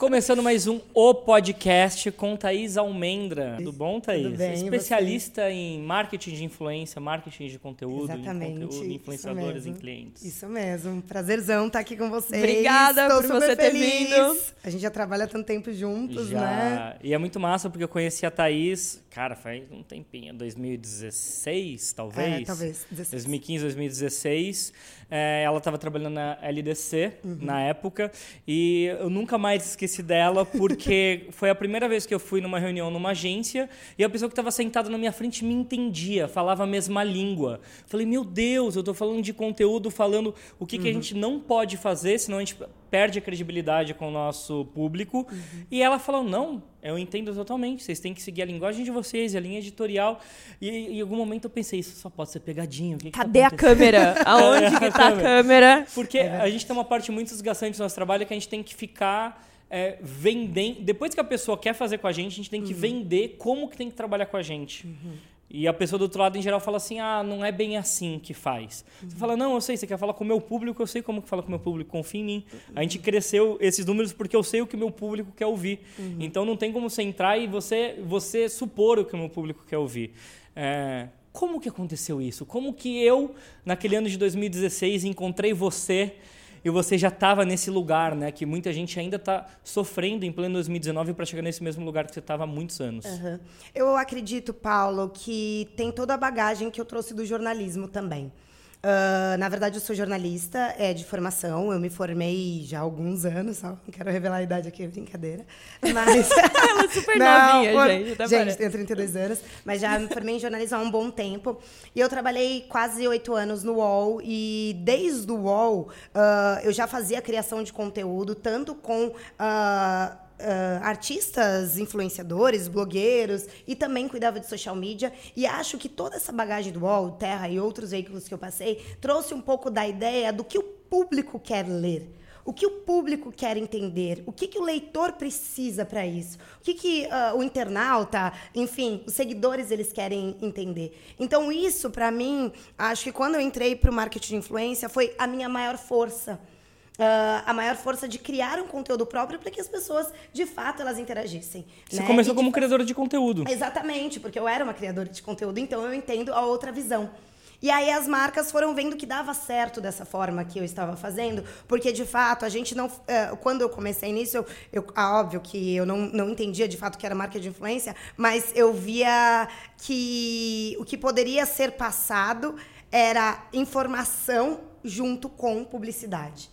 Começando mais um O Podcast com Thaís Almendra. Tudo bom, Thaís? Tudo bem, Especialista em marketing de influência, marketing de conteúdo, Exatamente. em conteúdo, influenciadores em clientes. Isso mesmo. Prazerzão estar aqui com vocês. Obrigada Tô por você ter feliz. vindo. A gente já trabalha tanto tempo juntos, Já. né? E é muito massa porque eu conheci a Thaís, cara, faz um tempinho, 2016, talvez. É, talvez. 16. 2015, 2016. É, ela estava trabalhando na LDC Uhum. na época e eu nunca mais esqueci dela porque foi a primeira vez que eu fui numa reunião numa agência e a pessoa que estava sentada na minha frente me entendia, falava a mesma língua. Falei, meu Deus, eu estou falando de conteúdo, falando o que, que Uhum. a gente não pode fazer, senão a gente perde a credibilidade com o nosso público. Uhum. E ela falou, não, eu entendo totalmente, vocês têm que seguir a linguagem de vocês, a linha editorial. E em algum momento eu pensei, isso só pode ser pegadinha. o que que tá Cadê a câmera? Aonde que tá a câmera? Porque a gente tem uma parte muito desgastante do nosso trabalho que a gente tem que ficar é, vendendo. Depois que a pessoa quer fazer com a gente, a gente tem que vender como que tem que trabalhar com a gente. E a pessoa do outro lado, em geral, fala assim: ah, não é bem assim que faz. Você fala: não, eu sei, você quer falar com o meu público, eu sei como que fala com o meu público, confia em mim. A gente cresceu esses números porque eu sei o que o meu público quer ouvir. Então não tem como você entrar e você, você supor o que o meu público quer ouvir. É, como que aconteceu isso? Como que eu, naquele ano de 2016, encontrei você e você já estava nesse lugar, né? Que muita gente ainda está sofrendo em pleno 2019 para chegar nesse mesmo lugar que você estava há muitos anos. Aham. Eu acredito, Paulo, que tem toda a bagagem que eu trouxe do jornalismo também. Ah, na verdade, eu sou jornalista é, de formação. Eu me formei já há alguns anos, só não quero revelar a idade aqui, é brincadeira. Mas. Ela é super novinha, gente, até gente, parece. tenho 32 anos, mas já me formei em jornalismo há um bom tempo. E eu trabalhei quase oito anos no UOL. E desde o UOL, ah, eu já fazia criação de conteúdo, tanto com. ah, ah, artistas, influenciadores, blogueiros e também cuidava de social media. E acho que toda essa bagagem do UOL, Terra e outros veículos que eu passei trouxe um pouco da ideia do que o público quer ler. O que o público quer entender? O que, que o leitor precisa para isso? O que, que ah, o internauta, enfim, os seguidores eles querem entender? Então, isso, para mim, acho que quando eu entrei para o marketing de influência, foi a minha maior força. Ah, a maior força de criar um conteúdo próprio para que as pessoas, de fato, elas interagissem. Você né? começou E como criadora de conteúdo. Exatamente, porque eu era uma criadora de conteúdo, então eu entendo a outra visão. E aí as marcas foram vendo que dava certo dessa forma que eu estava fazendo, porque de fato a gente não. eh, quando eu comecei nisso, eu, eu- ah, óbvio que eu não, não entendia de fato que era marca de influência, mas eu via que o que poderia ser passado era informação junto com publicidade.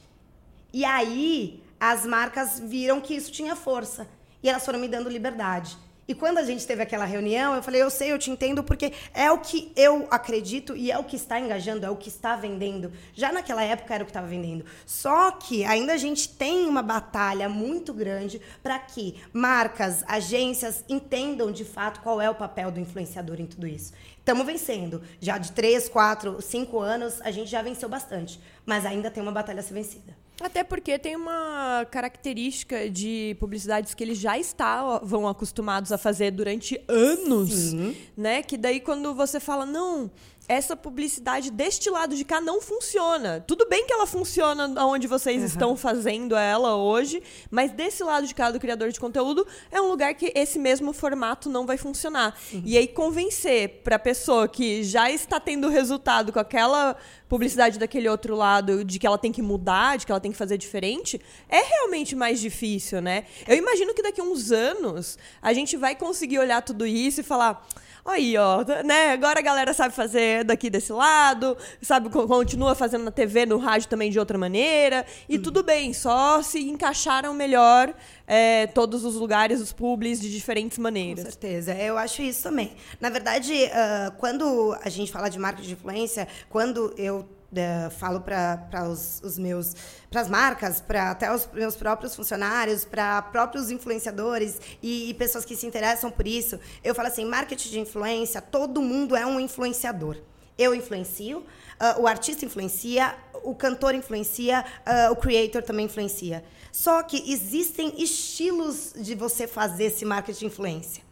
E aí as marcas viram que isso tinha força e elas foram me dando liberdade. E quando a gente teve aquela reunião, eu falei, eu sei, eu te entendo, porque é o que eu acredito e é o que está engajando, é o que está vendendo. Já naquela época era o que estava vendendo. Só que ainda a gente tem uma batalha muito grande para que marcas, agências entendam de fato qual é o papel do influenciador em tudo isso. Estamos vencendo. Já de três, quatro, cinco anos, a gente já venceu bastante. Mas ainda tem uma batalha a ser vencida. Até porque tem uma característica de publicidades que eles já estavam acostumados a fazer durante anos, né? Que daí quando você fala, não, essa publicidade deste lado de cá não funciona. Tudo bem que ela funciona onde vocês estão fazendo ela hoje, mas desse lado de cá do criador de conteúdo é um lugar que esse mesmo formato não vai funcionar. E aí convencer para a pessoa que já está tendo resultado com aquela publicidade daquele outro lado de que ela tem que mudar, de que ela tem que fazer diferente, é realmente mais difícil, né? Eu imagino que daqui a uns anos a gente vai conseguir olhar tudo isso e falar. Aí, ó, né? Agora a galera sabe fazer daqui desse lado, sabe, co- continua fazendo na TV, no rádio também de outra maneira. E tudo bem, só se encaixaram melhor é, todos os lugares, os publis de diferentes Com maneiras. certeza, eu acho isso também. Na verdade, ah, quando a gente fala de marketing de influência, quando eu eh, falo para os, os meus para as marcas, para até os meus próprios funcionários, para próprios influenciadores e, e pessoas que se interessam por isso, eu falo assim, marketing de influência, todo mundo é um influenciador. Eu influencio, ah, o artista influencia, o cantor influencia, ah, o creator também influencia. Só que existem estilos de você fazer esse marketing de influência.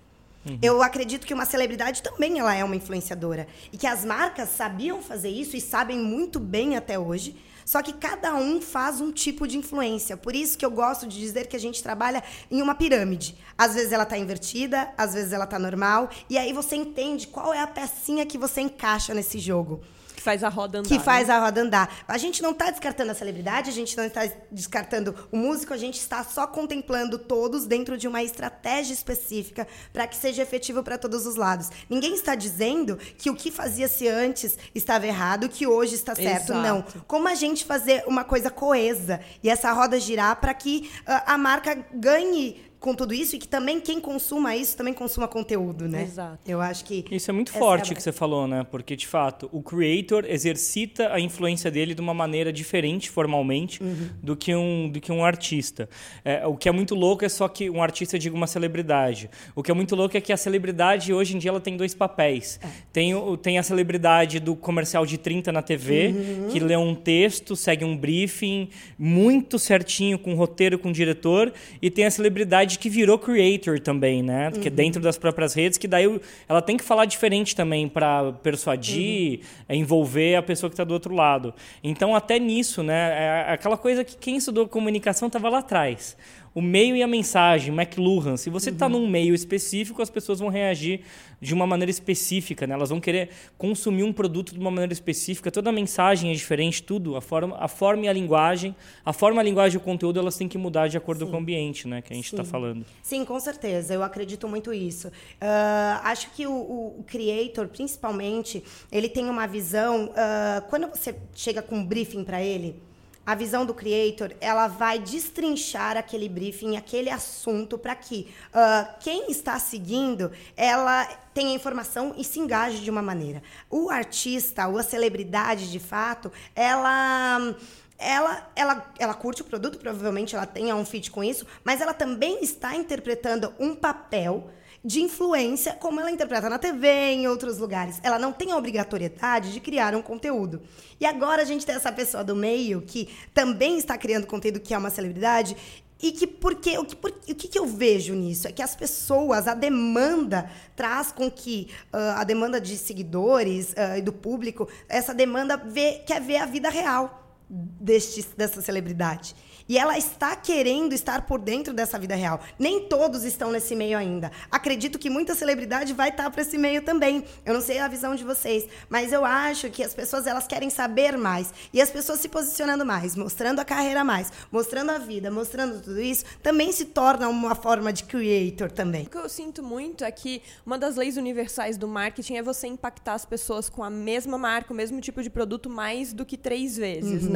Eu acredito que uma celebridade também ela é uma influenciadora e que as marcas sabiam fazer isso e sabem muito bem até hoje. Só que cada um faz um tipo de influência. Por isso que eu gosto de dizer que a gente trabalha em uma pirâmide. Às vezes ela está invertida, às vezes ela está normal, e aí você entende qual é a pecinha que você encaixa nesse jogo faz a roda andar. Que faz né? a roda andar. A gente não está descartando a celebridade, a gente não está descartando o músico, a gente está só contemplando todos dentro de uma estratégia específica para que seja efetivo para todos os lados. Ninguém está dizendo que o que fazia-se antes estava errado, que hoje está certo. Exato. Não. Como a gente fazer uma coisa coesa e essa roda girar para que uh, a marca ganhe com tudo isso e que também quem consuma isso também consuma conteúdo, né? Exato. Eu acho que. Isso é muito essa forte é a- que você falou, né? Porque, de fato, o creator exercita a influência dele de uma maneira diferente, formalmente, Uhum. do, que um, do que um artista. É, o que é muito louco é só que um artista diga uma celebridade. O que é muito louco é que a celebridade, hoje em dia, ela tem dois papéis. É. Tem, o- tem a celebridade do comercial de 30 na TV, Uhum. que lê um texto, segue um briefing muito certinho, com roteiro, com diretor. E tem a celebridade que virou creator também, né? Que é Uhum. dentro das próprias redes, que daí ela tem que falar diferente também para persuadir, Uhum. é, envolver a pessoa que está do outro lado. Então, até nisso, né? É aquela coisa que quem estudou comunicação estava lá atrás. O meio e a mensagem, McLuhan. Se você Uhum. está num meio específico, as pessoas vão reagir de uma maneira específica, né? Elas vão querer consumir um produto de uma maneira específica. Toda a mensagem é diferente, tudo. A forma, a forma e a linguagem. A forma, a linguagem e o conteúdo, elas têm que mudar de acordo com o ambiente, né? Que a gente está Sim. falando. Sim, com certeza. Eu acredito muito isso. Ah, acho que o, o- creator, principalmente, ele tem uma visão. ah, quando você chega com um briefing para ele, a visão do creator, ela vai destrinchar aquele briefing, aquele assunto, para que ah, quem está seguindo, ela tenha informação e se engaje de uma maneira. O artista, ou a celebridade, de fato, ela ela, ela, ela curte o produto, provavelmente ela tenha um fit com isso, mas ela também está interpretando um papel de influência, como ela interpreta na TV, em outros lugares. Ela não tem a obrigatoriedade de criar um conteúdo. E agora a gente tem essa pessoa do meio que também está criando conteúdo, que é uma celebridade, e que porque o que, por- o que, eu vejo nisso é que as pessoas, a demanda traz com que ah, a demanda de seguidores ah, e do público, essa demanda vê, quer ver a vida real deste, dessa celebridade. E ela está querendo estar por dentro dessa vida real. Nem todos estão nesse meio ainda. Acredito que muita celebridade vai estar para esse meio também. Eu não sei a visão de vocês, mas eu acho que as pessoas elas querem saber mais. E as pessoas se posicionando mais, mostrando a carreira mais, mostrando a vida, mostrando tudo isso, também se torna uma forma de creator também. O que eu sinto muito é que uma das leis universais do marketing é você impactar as pessoas com a mesma marca, o mesmo tipo de produto mais do que três vezes, né?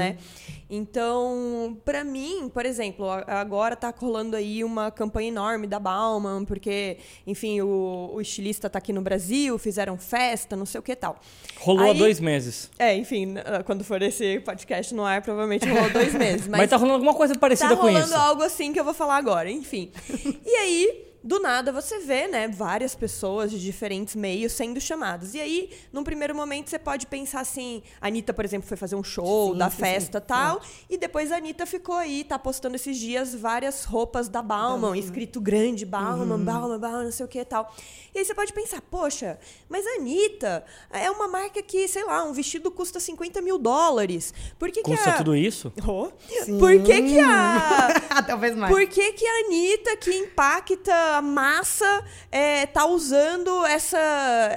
Então, pra mim, por exemplo, agora tá rolando aí uma campanha enorme da Bauman, porque, enfim, o, o estilista tá aqui no Brasil, fizeram festa, não sei o que tal. Rolou há Aí- dois meses. É, enfim, n- quando for esse podcast no ar, provavelmente rolou dois meses. Mas, tá rolando alguma coisa parecida tá com rolando isso. algo assim que eu vou falar agora, enfim. e aí, do nada, você vê, né, várias pessoas de diferentes meios sendo chamadas. E aí, num primeiro momento, você pode pensar assim, a Anitta, por exemplo, foi fazer um show Sim, da sim, festa sim. tal, e depois a Anitta ficou aí, tá postando esses dias várias roupas da Bauman, escrito grande, Bauman, Uhum. Bauman, Bauman, não sei o que e tal. E aí você pode pensar, poxa, mas a Anitta é uma marca que, sei lá, um vestido custa 50 mil dólares. Por que Custa que a... tudo isso? Oh, Por que que a... Talvez mais. Por que, que a Anitta, que impacta massa, é, tá usando essa,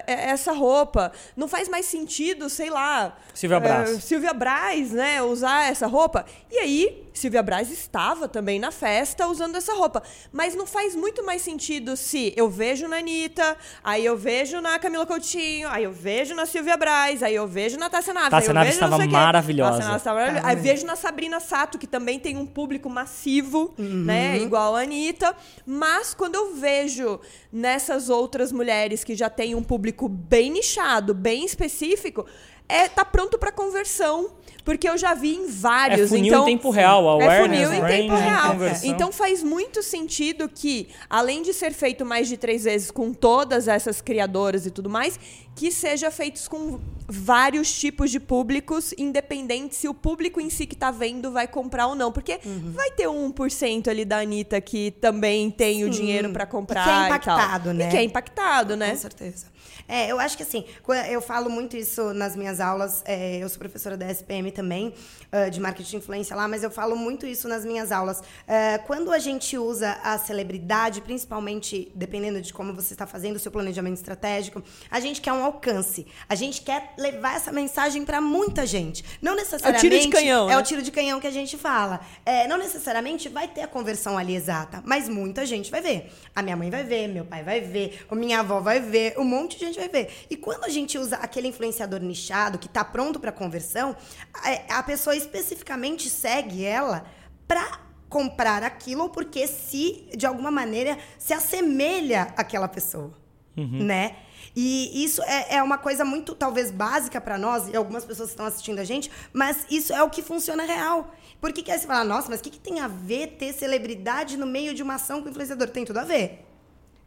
é, essa roupa? Não faz mais sentido, sei lá. Silvia Braz. é, Silvia Braz, né? Usar essa roupa. E aí, Silvia Braz estava também na festa usando essa roupa. Mas não faz muito mais sentido se eu vejo na Anitta, aí eu vejo na Camila Coutinho, aí eu vejo na Silvia Braz, aí eu vejo na Tássia Naves. Tássia aí eu Naves estava maravilhosa. Tássia Naves estava maravilhosa. Aí vejo na Sabrina Sato, que também tem um público massivo, né? Igual a Anitta. Mas quando eu vejo nessas outras mulheres que já têm um público bem nichado, bem específico, é, tá pronto para conversão. Porque eu já vi em vários. É funil então, em tempo real, É awareness, funil em tempo real. conversão. Então faz muito sentido que, além de ser feito mais de três vezes com todas essas criadoras e tudo mais, que seja feito com vários tipos de públicos, independente se o público em si que tá vendo vai comprar ou não. Porque Uhum. vai ter um 1% ali da Anitta que também tem o dinheiro para comprar. E que é e tal. impactado, né? E que é impactado, né? Com certeza. É, eu acho que assim, eu falo muito isso nas minhas aulas. é, eu sou professora da SPM também, ah, de marketing de influência lá, mas eu falo muito isso nas minhas aulas. É, quando a gente usa a celebridade, principalmente dependendo de como você está fazendo o seu planejamento estratégico, a gente quer um alcance. A gente quer levar essa mensagem para muita gente. Não necessariamente. tiro de canhão, É né? o tiro de canhão que a gente fala. É, não necessariamente vai ter a conversão ali exata, mas muita gente vai ver. A minha mãe vai ver, meu pai vai ver, a minha avó vai ver, um monte de gente vai ver. E quando a gente usa aquele influenciador nichado que está pronto para conversão, a, a pessoa especificamente segue ela para comprar aquilo ou porque se de alguma maneira se assemelha àquela pessoa, né? E isso é, é uma coisa muito, talvez, básica para nós, e algumas pessoas que estão assistindo a gente, mas isso é o que funciona real. Por que, que aí você fala, nossa, mas o que, que tem a ver ter celebridade no meio de uma ação com influenciador? Tem tudo a ver.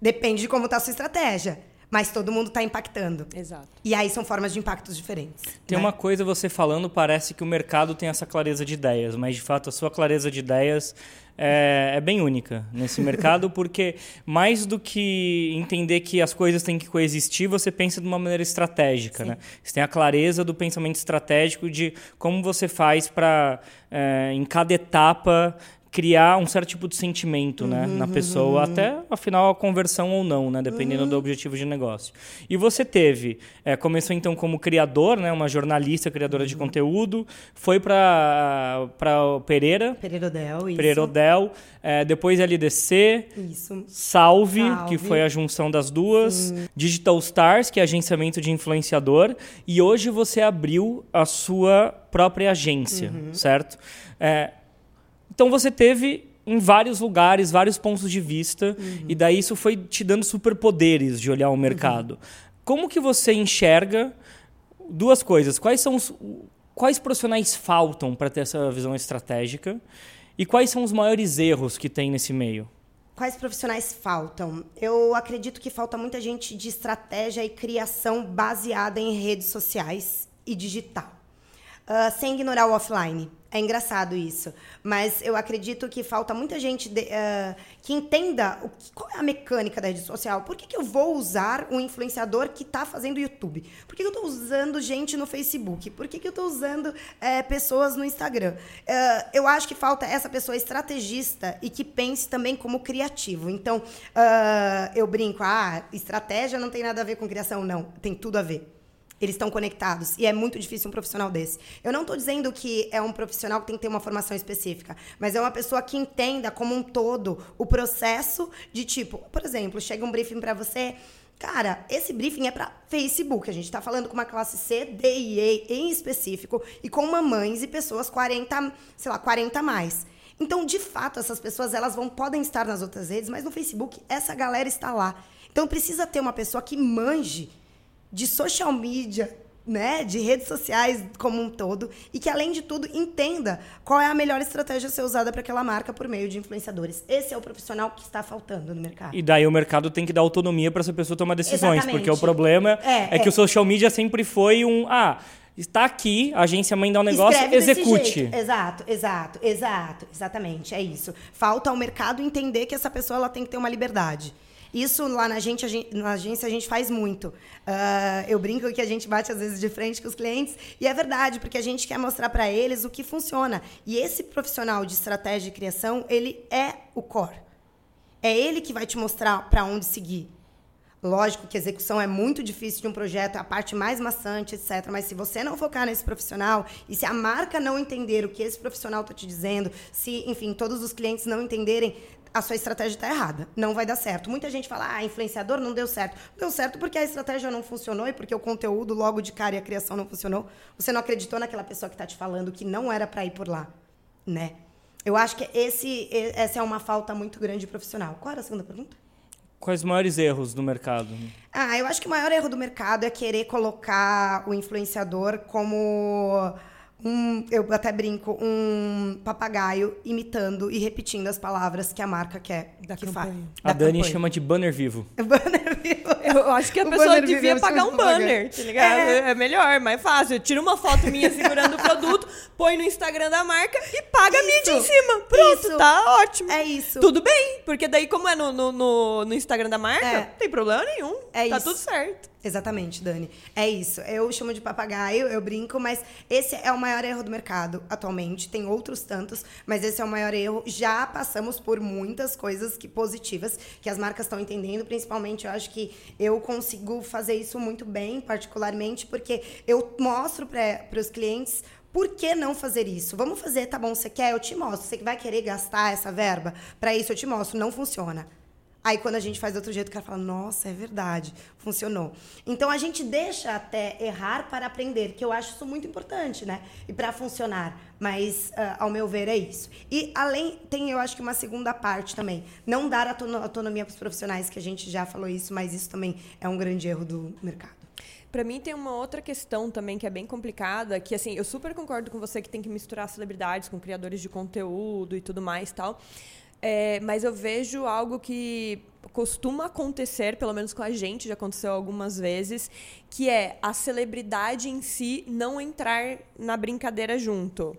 Depende de como está a sua estratégia. Mas todo mundo está impactando. Exato. E aí são formas de impactos diferentes. Tem né? uma coisa você falando, parece que o mercado tem essa clareza de ideias, mas de fato a sua clareza de ideias é, é bem única nesse mercado, porque mais do que entender que as coisas têm que coexistir, você pensa de uma maneira estratégica. Né? Você tem a clareza do pensamento estratégico de como você faz para, em cada etapa, criar um certo tipo de sentimento né, na pessoa, até afinal a conversão ou não, né, dependendo do objetivo de negócio. E você teve, é, começou então como criador, né, uma jornalista, criadora de conteúdo, foi para para Pereira, Pereira Odell, isso. Pereira Odell, é, depois LDC, Isso. Salve, Salve. que foi a junção das duas, Digital Stars, que é agenciamento de influenciador, e hoje você abriu a sua própria agência, certo? É, então você teve em vários lugares, vários pontos de vista, e daí isso foi te dando superpoderes de olhar o mercado. Como que você enxerga duas coisas? Quais são os quais profissionais faltam para ter essa visão estratégica? E quais são os maiores erros que tem nesse meio? Quais profissionais faltam? Eu acredito que falta muita gente de estratégia e criação baseada em redes sociais e digital. Ah, sem ignorar o offline. É engraçado isso. Mas eu acredito que falta muita gente de- ah, que entenda o que- qual é a mecânica da rede social. Por que, que eu vou usar um influenciador que está fazendo YouTube? Por que, que eu estou usando gente no Facebook? Por que, que eu estou usando eh, pessoas no Instagram? Ah, eu acho que falta essa pessoa estrategista e que pense também como criativo. Então, ah, eu brinco, ah, estratégia não tem nada a ver com criação. Não, tem tudo a ver. Eles estão conectados. E é muito difícil um profissional desse. Eu não estou dizendo que é um profissional que tem que ter uma formação específica, mas é uma pessoa que entenda como um todo o processo de tipo, por exemplo, chega um briefing para você. Cara, esse briefing é para Facebook. A gente está falando com uma classe C, D e E em específico, e com mamães e pessoas 40, sei lá, 40 a mais. Então, de fato, essas pessoas elas vão podem estar nas outras redes, mas no Facebook essa galera está lá. Então precisa ter uma pessoa que manje de social media, né, de redes sociais como um todo e que além de tudo entenda qual é a melhor estratégia a ser usada para aquela marca por meio de influenciadores. Esse é o profissional que está faltando no mercado. E daí o mercado tem que dar autonomia para essa pessoa tomar decisões, Exatamente. porque o problema é, É, que é. o social media sempre foi um, ah, está aqui, a agência mãe dá um negócio, Escreve execute. Exato, exato, exato, exatamente, é isso. Falta ao mercado entender que essa pessoa ela tem que ter uma liberdade. Isso lá na, gente, gente- na agência a gente faz muito. Ah, eu brinco que a gente bate às vezes de frente com os clientes e é verdade, porque a gente quer mostrar para eles o que funciona. E esse profissional de estratégia e criação, ele é o core. É ele que vai te mostrar para onde seguir. Lógico que a execução é muito difícil de um projeto, é a parte mais maçante, etc. Mas se você não focar nesse profissional e se a marca não entender o que esse profissional está te dizendo, se, enfim, todos os clientes não entenderem, a sua estratégia está errada. Não vai dar certo. Muita gente fala, ah, influenciador não deu certo. Deu certo porque a estratégia não funcionou e porque o conteúdo logo de cara e a criação não funcionou. Você não acreditou naquela pessoa que está te falando que não era para ir por lá, né? Eu acho que esse, essa é uma falta muito grande profissional. Qual era a segunda pergunta? Quais os maiores erros do mercado? Ah, eu acho que o maior erro do mercado é querer colocar o influenciador como um, eu até brinco, um papagaio imitando e repetindo as palavras que a marca quer Da que faz. campanha. A Dani chama de banner vivo. Banner vivo. Eu acho que a O pessoa devia pagar de um banner, tá ligado? É. É. melhor, mais fácil. Tira uma foto minha segurando o produto, põe no Instagram da marca e paga a mídia em Isso. cima. Pronto, Isso. tá ótimo. É isso. Tudo bem, porque daí como é no, no, no- no Instagram da marca, É. não tem problema nenhum. É tá isso. tudo certo. Exatamente, Dani. É isso. Eu chamo de papagaio, eu brinco, mas esse é o maior erro do mercado atualmente. Tem outros tantos, mas esse é o maior erro. Já passamos por muitas coisas que positivas que as marcas estão entendendo. Principalmente, eu acho que eu consigo fazer isso muito bem, particularmente, porque eu mostro para os clientes por que não fazer isso? Vamos fazer, tá bom, você quer? Eu te mostro. Você vai querer gastar essa verba? Para isso eu te mostro. Não funciona. Aí quando a gente faz do outro jeito, o cara fala, nossa, é verdade, funcionou. Então a gente deixa até errar para aprender, que eu acho isso muito importante, né? E para funcionar. Mas, ah, ao meu ver, é isso. E além, tem eu acho que uma segunda parte também. Não dar autono- autonomia para os profissionais, que a gente já falou isso, mas isso também é um grande erro do mercado. Pra mim tem uma outra questão também que é bem complicada, que assim, eu super concordo com você que tem que misturar celebridades com criadores de conteúdo e tudo mais tal. É, mas eu vejo algo que costuma acontecer, pelo menos com a gente, já aconteceu algumas vezes, que é a celebridade em si não entrar na brincadeira junto.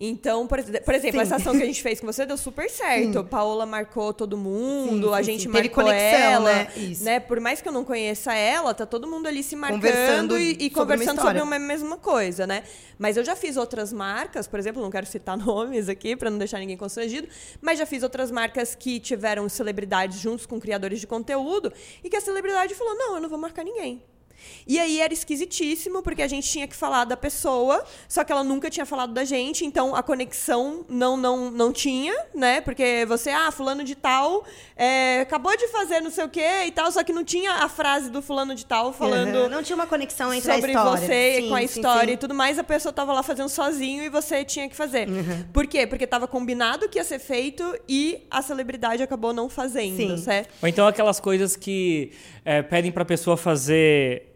Então, por, por exemplo, Sim. essa ação que a gente fez com você deu super certo. Paola marcou todo mundo, Sim, a sim, gente sim. Marcou conexão, ela, né? Né? Por mais que eu não conheça ela, tá todo mundo ali se marcando Conversando e, e sobre uma conversando sobre história. uma mesma coisa, né? Mas eu já fiz outras marcas, por exemplo, não quero citar nomes aqui para não deixar ninguém constrangido, mas já fiz outras marcas que tiveram celebridades juntos com criadores de conteúdo e que a celebridade falou: "Não, eu não vou marcar ninguém". E aí era esquisitíssimo, porque a gente tinha que falar da pessoa, só que ela nunca tinha falado da gente, então a conexão não não, não tinha, né? Porque você, ah, fulano de tal, é, acabou de fazer não sei o quê e tal, só que não tinha a frase do fulano de tal falando Uhum. Não tinha uma conexão entre sobre a história. você Sim, com a sim, história sim. e tudo mais, a pessoa tava lá fazendo sozinho e você tinha que fazer. Uhum. Por quê? Porque tava combinado que ia ser feito e a celebridade acabou não fazendo, Sim. certo? Ou então aquelas coisas que é, pedem pra pessoa fazer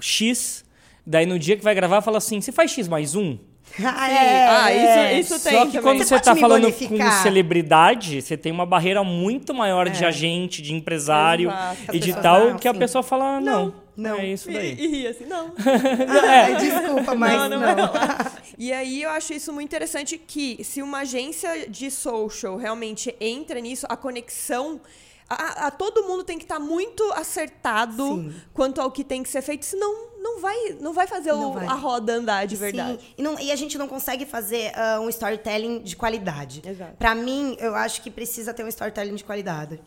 X, daí no dia que vai gravar fala assim, você faz X mais um? Ah, é, Ah, é. isso- isso tem Só que também. quando Você você pode tá falando bonificar? com celebridade, você tem uma barreira muito maior de agente, de empresário Exato. e de tal, não, que a sim. pessoa fala, não, não. é isso E, daí. e ri assim, não. Ai, desculpa, mas não, não. não. E aí eu acho isso muito interessante que se uma agência de social realmente entra nisso, a conexão. A, a- todo mundo tem que estar muito acertado Sim. quanto ao que tem que ser feito, senão não vai, não vai fazer Não o- vai. a roda andar de verdade. Sim, e, não- e a gente não consegue fazer ah, um storytelling de qualidade. Exato. Pra mim, eu acho que precisa ter um storytelling de qualidade.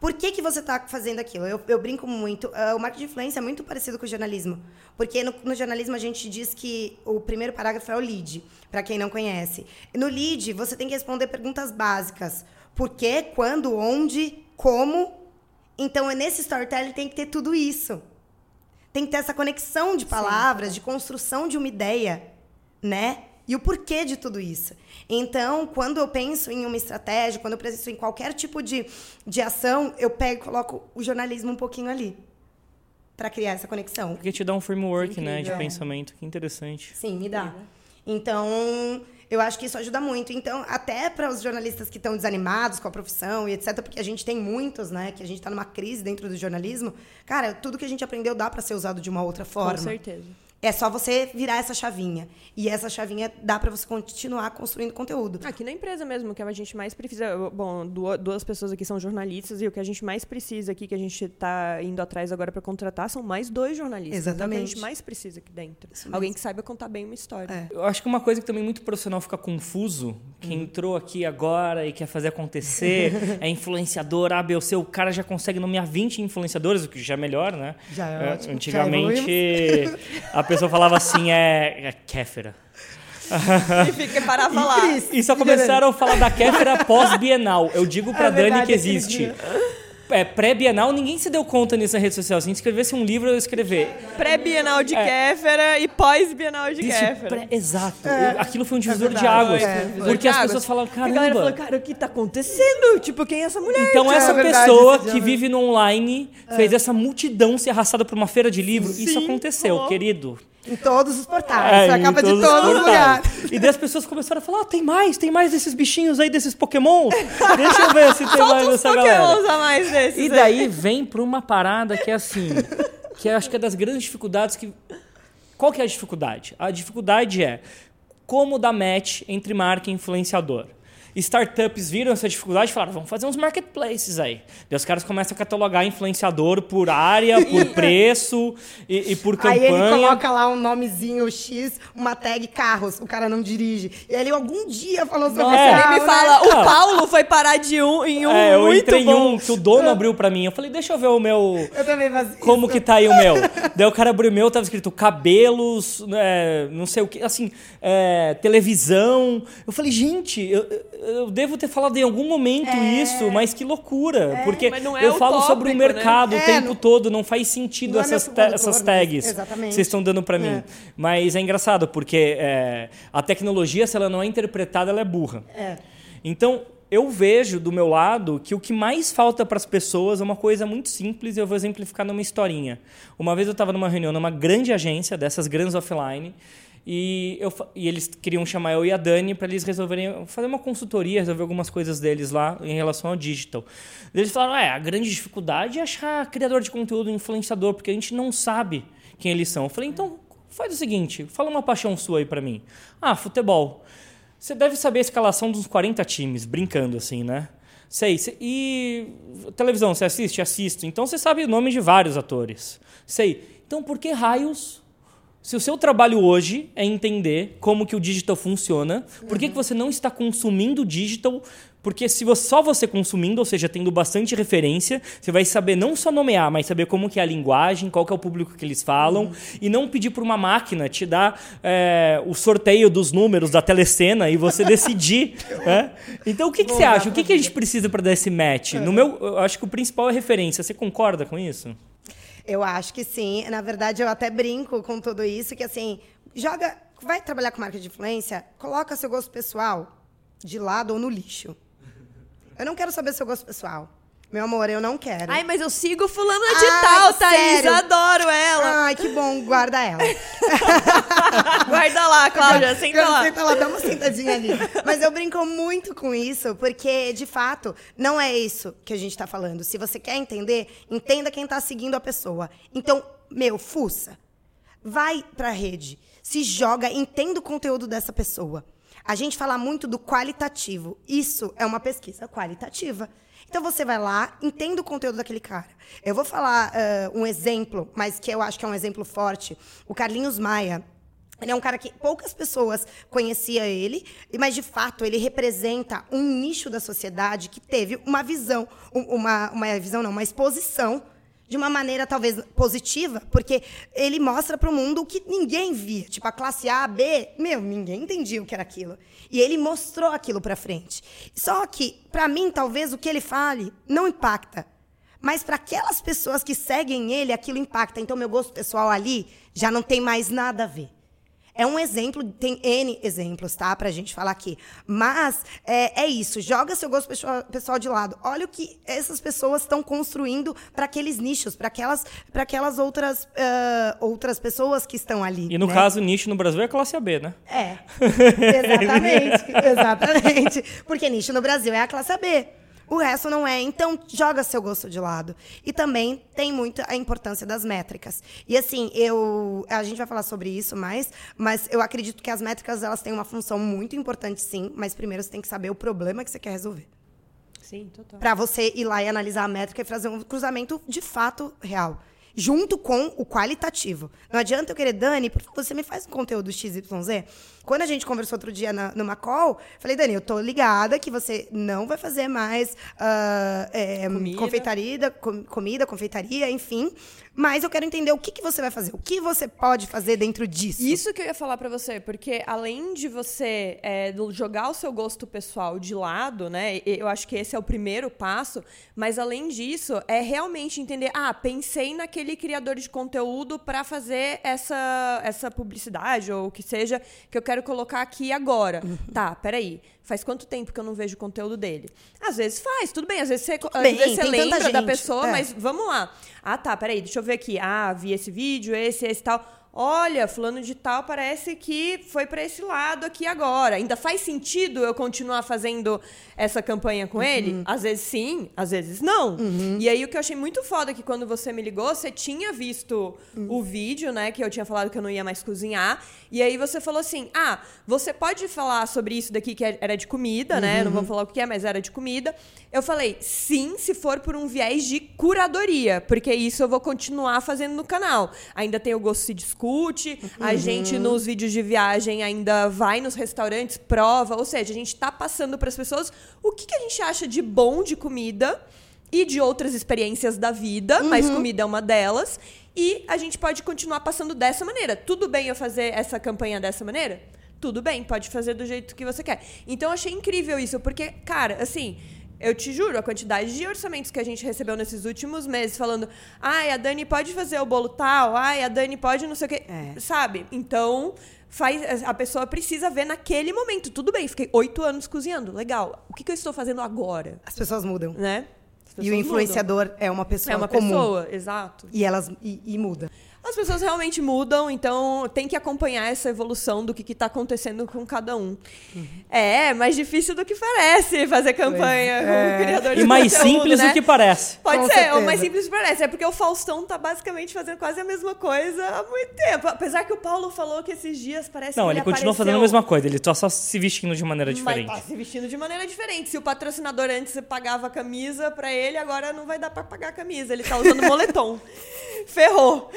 Por que, que você tá fazendo aquilo? Eu, eu brinco muito. ah, o marketing de influência é muito parecido com o jornalismo. Porque no, no jornalismo a gente diz que o primeiro parágrafo é o lead, pra quem não conhece. No lead, você tem que responder perguntas básicas. Por quê, quando, onde, como. Então, nesse storytelling tem que ter tudo isso tem que ter essa conexão de palavras, de construção de uma ideia, né? E o porquê de tudo isso. Então, quando eu penso em uma estratégia, quando eu penso em qualquer tipo de, de ação, eu pego e coloco o jornalismo um pouquinho ali. Para criar essa conexão. Porque te dá um framework, né, de Incrível. pensamento, que interessante. Sim, me dá. Então, eu acho que isso ajuda muito. Então, até para os jornalistas que estão desanimados com a profissão e etc, porque a gente tem muitos, né, que a gente está numa crise dentro do jornalismo. Cara, tudo que a gente aprendeu dá para ser usado de uma outra forma. Com certeza. É só você virar essa chavinha. E essa chavinha dá para você continuar construindo conteúdo. Aqui na empresa mesmo, que a gente mais precisa. Bom, du- duas pessoas aqui são jornalistas e o que a gente mais precisa aqui, que a gente está indo atrás agora para contratar, são mais dois jornalistas. É o que a Exatamente. gente mais precisa aqui dentro. Alguém que saiba contar bem uma história. É. Eu acho que uma coisa que também muito profissional fica confuso, quem entrou aqui agora e quer fazer acontecer, é influenciador, A, B ou C, o cara já consegue nomear 20 influenciadores, o que já é melhor, né? Já é ótimo, já Antigamente, a pessoa falava assim, é, é Kéfera. E fica parava lá. E só começaram a falar da Kéfera pós-bienal. Eu digo pra É Dani verdade, que existe. É, pré-bienal, ninguém se deu conta nisso na rede social. Se escrevesse um livro, eu ia escrever. Pré-bienal de Kéfera e pós-bienal de Existe Kéfera. pré- Exato. Eu- Aquilo foi um divisor de verdade, águas. é. Porque as pessoas falavam, A galera falou, caramba. cara, o que tá acontecendo? Tipo, quem é essa mulher? Então É essa verdade, pessoa que vive no online fez essa multidão ser arrastada por uma feira de livro. Isso Sim, aconteceu, rolou. querido. Em todos os portais. É, Foi a em capa de todos os todos os lugares. E daí as pessoas começaram a falar: ah, tem mais, tem mais desses bichinhos aí, desses Pokémon. Deixa eu ver se tem mais dessa galera. a mais desses. E aí. daí vem pra uma parada que é assim, que acho que é das grandes dificuldades que. Qual que é a dificuldade? A dificuldade é como dar match entre marca e influenciador. Startups viram essa dificuldade e falaram: vamos fazer uns marketplaces aí. Daí os caras começam a catalogar influenciador por área, por preço e, e por Aí campanha. ele coloca lá um nomezinho X, uma tag carros, o cara não dirige. E ele algum dia falou sobre Nossa, esse ele carro, me né? fala, o Ah. Paulo foi parar de um em um É, eu muito entrei em bom. um que o dono abriu pra mim. Eu falei, deixa eu ver o meu. Eu também faço Como isso. que tá aí o meu? Daí o cara abriu o meu, tava escrito cabelos, é, não sei o que, assim, é, televisão. Eu falei, gente, eu, eu devo ter falado em algum momento isso, mas que loucura. porque Mas não é eu falo sobre o tópico, né? mercado o É, tempo não- todo, não faz sentido não é essas, ta- essas tags exatamente. que vocês estão dando pra mim. Mas é engraçado, porque é, a tecnologia, se ela não é interpretada, ela é burra. É. Então, eu vejo do meu lado que o que mais falta para as pessoas é uma coisa muito simples e eu vou exemplificar numa historinha. Uma vez eu estava numa reunião numa grande agência, dessas grandes offline, e, eu, e eles queriam chamar eu e a Dani para eles resolverem fazer uma consultoria, resolver algumas coisas deles lá em relação ao digital. Eles falaram: é, a grande dificuldade é achar criador de conteúdo, influenciador, porque a gente não sabe quem eles são. Eu falei: então faz o seguinte, fala uma paixão sua aí para mim. Ah, futebol. Você deve saber a escalação dos 40 times, brincando assim, né? Sei. E televisão, você assiste? Assisto. Então você sabe o nome de vários atores. Sei. Então por que raios? Se o seu trabalho hoje é entender como que o digital funciona, por que, que você não está consumindo o digital? Porque se você, só você consumindo, ou seja, tendo bastante referência, você vai saber não só nomear, mas saber como que é a linguagem, qual que é o público que eles falam, e não pedir para uma máquina te dar é, o sorteio dos números da telecena e você decidir. né? Então, o que, que você acha? O que, que a gente precisa para dar esse match? No meu, eu acho que o principal é referência. Você concorda com isso? Eu acho que sim. Na verdade, eu até brinco com tudo isso, que assim, joga. Vai trabalhar com marca de influência, coloca seu gosto pessoal de lado ou no lixo. Eu não quero saber seu gosto pessoal. Meu amor, eu não quero. Ai, mas eu sigo fulano de Ai, tal, Thaís. sério? Adoro ela. Ai, que bom, guarda ela. Guarda lá, Cláudia, senta lá. Senta lá, dá uma sentadinha ali. Mas eu brinco muito com isso, porque, de fato, não é isso que a gente tá falando. Se você quer entender, entenda quem tá seguindo a pessoa. Então, meu, fuça. Vai pra rede, se joga, entenda o conteúdo dessa pessoa. A gente fala muito do qualitativo. Isso é uma pesquisa qualitativa. Então você vai lá, entenda o conteúdo daquele cara. Eu vou falar ah, um exemplo, mas que eu acho que é um exemplo forte. O Carlinhos Maia. Ele é um cara que poucas pessoas conheciam ele, mas de fato ele representa um nicho da sociedade que teve uma visão, um- uma, uma visão não, uma exposição de uma maneira talvez positiva, porque ele mostra para o mundo o que ninguém via, tipo a classe A, B, meu, ninguém entendia o que era aquilo. E ele mostrou aquilo para frente. Só que para mim talvez o que ele fale não impacta, mas para aquelas pessoas que seguem ele, aquilo impacta. Então meu gosto pessoal ali já não tem mais nada a ver. É um exemplo, tem N exemplos, tá? Pra gente falar aqui. Mas é, é isso, joga seu gosto pessoal, pessoal de lado. Olha o que essas pessoas estão construindo para aqueles nichos, para aquelas, pra aquelas outras, ah, outras pessoas que estão ali. E no né? caso, nicho no Brasil é classe AB, né? É, exatamente, exatamente. Porque nicho no Brasil é a classe AB. O resto não é. Então, joga seu gosto de lado. E também tem muito a importância das métricas. E assim, eu. A gente vai falar sobre isso mais, mas eu acredito que as métricas elas têm uma função muito importante, sim. Mas primeiro você tem que saber o problema que você quer resolver. Sim, total. Para você ir lá e analisar a métrica e fazer um cruzamento de fato real. Junto com o qualitativo. Não adianta eu querer, Dani, por favor, você me faz um conteúdo XYZ. Quando a gente conversou outro dia na, numa call, falei, Dani, eu tô ligada que você não vai fazer mais ah, é, Comida. confeitaria, com- comida, confeitaria, enfim. Mas eu quero entender o que, que você vai fazer. O que você pode fazer dentro disso. Isso que eu ia falar pra você, porque além de você é, jogar o seu gosto pessoal de lado, né? Eu acho que esse é o primeiro passo, mas além disso, é realmente entender, ah, pensei naquele criador de conteúdo pra fazer essa, essa publicidade ou o que seja que eu quero colocar aqui agora. Tá, peraí. Faz quanto tempo que eu não vejo o conteúdo dele? Às vezes faz, tudo bem. Às vezes você, às bem, vezes você lembra da pessoa, é. mas vamos lá. Ah, tá, peraí, deixa eu ver aqui. Ah, vi esse vídeo, esse, esse e tal. Olha, fulano de tal parece que foi para esse lado aqui agora. Ainda faz sentido eu continuar fazendo essa campanha com ele? Às vezes sim, às vezes não. E aí o que eu achei muito foda é que quando você me ligou, você tinha visto o vídeo, né, que eu tinha falado que eu não ia mais cozinhar, e aí você falou assim: "Ah, você pode falar sobre isso daqui que era de comida, né? Não vou falar o que é, mas era de comida". Eu falei: "Sim, se for por um viés de curadoria, porque isso eu vou continuar fazendo no canal. Ainda tem o gosto se discute, a gente nos vídeos de viagem ainda vai nos restaurantes, prova, ou seja, a gente tá passando para as pessoas o que, que a gente acha de bom de comida e de outras experiências da vida, mas comida é uma delas. E a gente pode continuar passando dessa maneira. Tudo bem eu fazer essa campanha dessa maneira? Tudo bem, pode fazer do jeito que você quer. Então eu achei incrível isso, porque, cara, assim, eu te juro, a quantidade de orçamentos que a gente recebeu nesses últimos meses, falando, ai, a Dani pode fazer o bolo tal, ai, a Dani pode não sei o quê. É. Sabe? Então, faz, a pessoa precisa ver naquele momento. Tudo bem, fiquei oito anos cozinhando, legal. O que, que eu estou fazendo agora? As pessoas mudam. Né? E o influenciador é uma mudam. pessoa é uma comum. pessoa, exato. E elas e, e muda. As pessoas realmente mudam, então tem que acompanhar essa evolução do que está acontecendo com cada um. É, mais difícil do que parece fazer campanha Pois com é. criador de E mais conteúdo, simples né? do que parece. Pode Com ser, certeza. o mais simples que parece. É porque o Faustão tá basicamente fazendo quase a mesma coisa há muito tempo. Apesar que o Paulo falou que esses dias parece Não, que ele ele continua fazendo a apareceu- mesma coisa, ele tá só se vestindo de maneira diferente. Mas tá se vestindo de maneira diferente. Se o patrocinador antes pagava a camisa pra ele, agora não vai dar pra pagar a camisa. Ele tá usando moletom. Ferrou.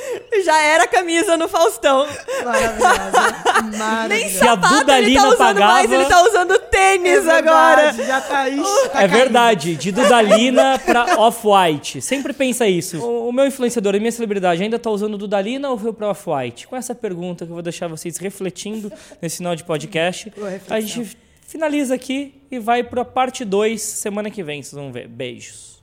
Já era camisa no Faustão. Maravilhosa. Nem Maravilhosa. Se a sapato ele Dudalina tá usando pagava- mais, ele tá usando tênis É agora. verdade, Já tá, ixi, tá É caindo. verdade, de Dudalina pra Off-White. Sempre pensa isso. O, o meu influenciador, a minha celebridade, ainda tá usando Dudalina ou foi pra Off-White? Com essa pergunta que eu vou deixar vocês refletindo nesse final de podcast, a gente finaliza aqui e vai pra parte 2 semana que vem, vocês vão ver. Beijos.